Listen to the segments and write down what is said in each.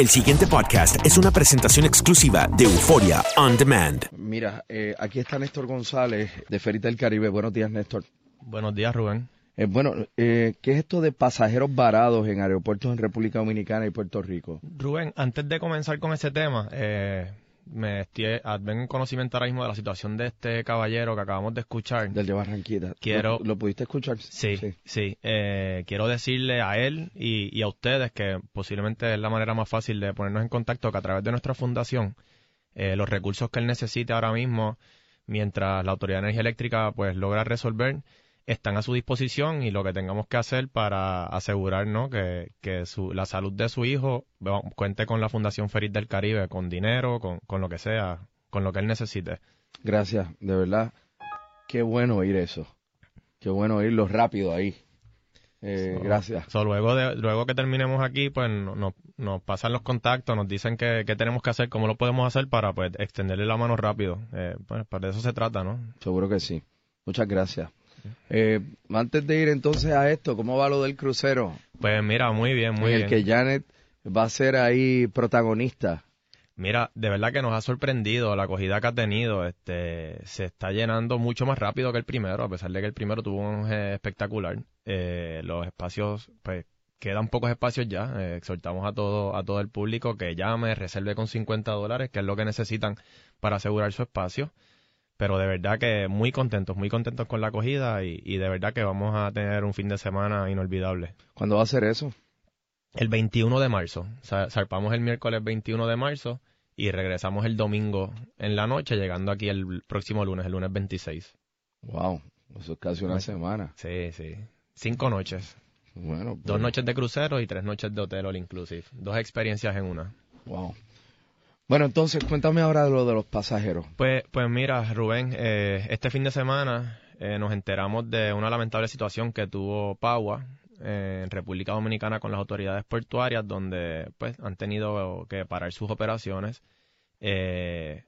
El siguiente podcast es una presentación exclusiva de Euforia On Demand. Mira, eh, aquí está Néstor González de Ferita del Caribe. Buenos días, Néstor. Buenos días, Rubén. Eh, bueno, eh, ¿qué es esto de pasajeros varados en aeropuertos en República Dominicana y Puerto Rico? Rubén, antes de comenzar con ese tema, eh, me estoy, vengo en conocimiento ahora mismo de la situación de este caballero que acabamos de escuchar. Del de Barranquita. Quiero- ¿Lo, lo pudiste escuchar? Sí, sí. Eh, quiero decirle a él y, y a ustedes que posiblemente es la manera más fácil de ponernos en contacto que a través de nuestra fundación, eh, los recursos que él necesite ahora mismo, mientras la Autoridad de Energía Eléctrica pues logra resolver, están a su disposición y lo que tengamos que hacer para asegurar ¿no? que, que su- la salud de su hijo bueno, cuente con la Fundación Feliz del Caribe, con dinero, con, con lo que sea, con lo que él necesite. Gracias, de verdad. Qué bueno oír eso. Qué bueno oírlo rápido ahí. Eh, gracias. So, luego, de, luego que terminemos aquí, pues no- no- nos pasan los contactos, nos dicen qué qué tenemos que hacer, cómo lo podemos hacer para pues extenderle la mano rápido. Eh, pues, de eso se trata, ¿no? Seguro que sí. Muchas gracias. Eh, antes de ir entonces a esto, ¿cómo va lo del crucero? Pues mira, muy bien, muy en el bien. que Janet va a ser ahí protagonista. Mira, de verdad que nos ha sorprendido la acogida que ha tenido. Este, se está llenando mucho más rápido que el primero, a pesar de que el primero tuvo un espectacular. Eh, los espacios, pues, quedan pocos espacios ya. Eh, exhortamos a todo, a todo el público que llame, reserve con 50 dólares, que es lo que necesitan para asegurar su espacio. Pero de verdad que muy contentos, muy contentos con la acogida y, y de verdad que vamos a tener un fin de semana inolvidable. ¿Cuándo va a ser eso? El 21 de marzo. Zarpamos el miércoles 21 de marzo y regresamos el domingo en la noche, llegando aquí el próximo lunes, el lunes 26. Wow, eso es casi una semana. Sí, sí. Cinco noches. Bueno, pues, Dos noches de crucero y tres noches de hotel all inclusive. Dos experiencias en una. Wow. Bueno, entonces cuéntame ahora de lo de los pasajeros. Pues, pues mira, Rubén, eh, este fin de semana eh, nos enteramos de una lamentable situación que tuvo Pagua eh, en República Dominicana con las autoridades portuarias, donde pues han tenido que parar sus operaciones. Eh,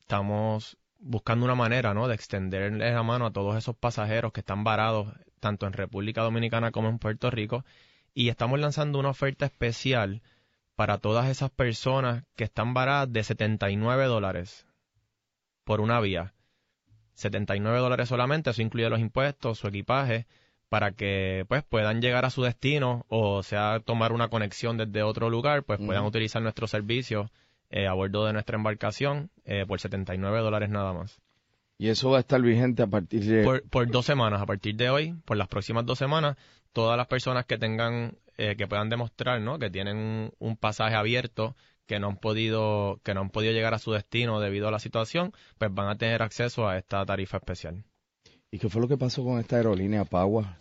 estamos buscando una manera, ¿no? De extenderles la mano a todos esos pasajeros que están varados tanto en República Dominicana como en Puerto Rico y estamos lanzando una oferta especial para todas esas personas que están varadas de 79 dólares por una vía. 79 dólares solamente, eso incluye los impuestos, su equipaje, para que pues puedan llegar a su destino o sea tomar una conexión desde otro lugar, pues puedan utilizar nuestros servicios eh, a bordo de nuestra embarcación eh, por 79 dólares nada más. Y eso va a estar vigente a partir de... Por, por dos semanas, a partir de hoy, por las próximas dos semanas, todas las personas que tengan, eh, que puedan demostrar, ¿no? Que tienen un, un pasaje abierto, que no han podido, que no han podido llegar a su destino debido a la situación, pues van a tener acceso a esta tarifa especial. ¿Y qué fue lo que pasó con esta aerolínea Pagua?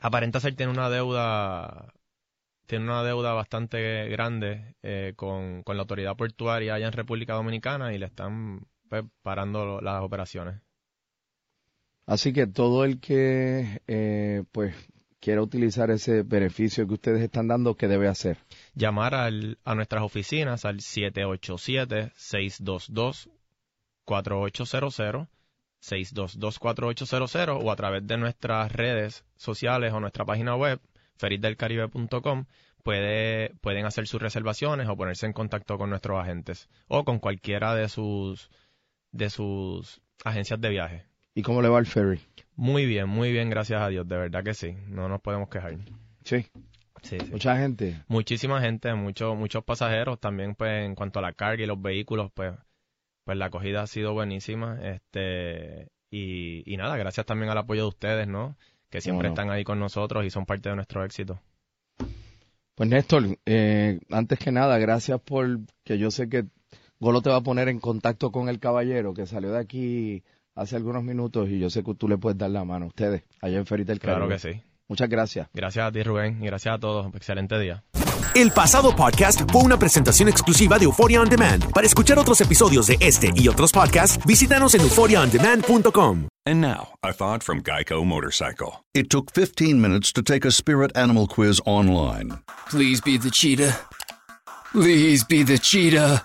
Aparenta ser tiene una deuda, tiene una deuda bastante grande eh, con, con la autoridad portuaria allá en República Dominicana y le están parando las operaciones. Así que todo el que eh, pues quiera utilizar ese beneficio que ustedes están dando, ¿qué debe hacer? llamar al- a nuestras oficinas al 787-622-4800, 622-4800 o a través de nuestras redes sociales o nuestra página web, ferisdelcaribe.com, puede, pueden hacer sus reservaciones o ponerse en contacto con nuestros agentes o con cualquiera de sus, de sus agencias de viaje. ¿Y cómo le va el ferry? Muy bien, muy bien, gracias a Dios, de verdad que sí, no nos podemos quejar. Sí. Sí, sí. Mucha gente. Muchísima gente, muchos muchos pasajeros también pues en cuanto a la carga y los vehículos pues pues la acogida ha sido buenísima este y, y nada gracias también al apoyo de ustedes no que siempre están ahí con nosotros y son parte de nuestro éxito Pues Néstor, eh, antes que nada, gracias por que yo sé que Golo te va a poner en contacto con el caballero que salió de aquí hace algunos minutos y yo sé que tú le puedes dar la mano a ustedes allá en Ferita del claro Caribe. que sí Muchas gracias. gracias a ti Rubén y gracias a todos excelente día El pasado podcast fue una presentación exclusiva de Euphoria On Demand. Para escuchar otros episodios de este y otros podcasts, visítanos en euphoriaondemand.com. And now, a thought from Geico Motorcycle. It took 15 minutes to take a spirit animal quiz online Please be the cheetah. Please be the cheetah.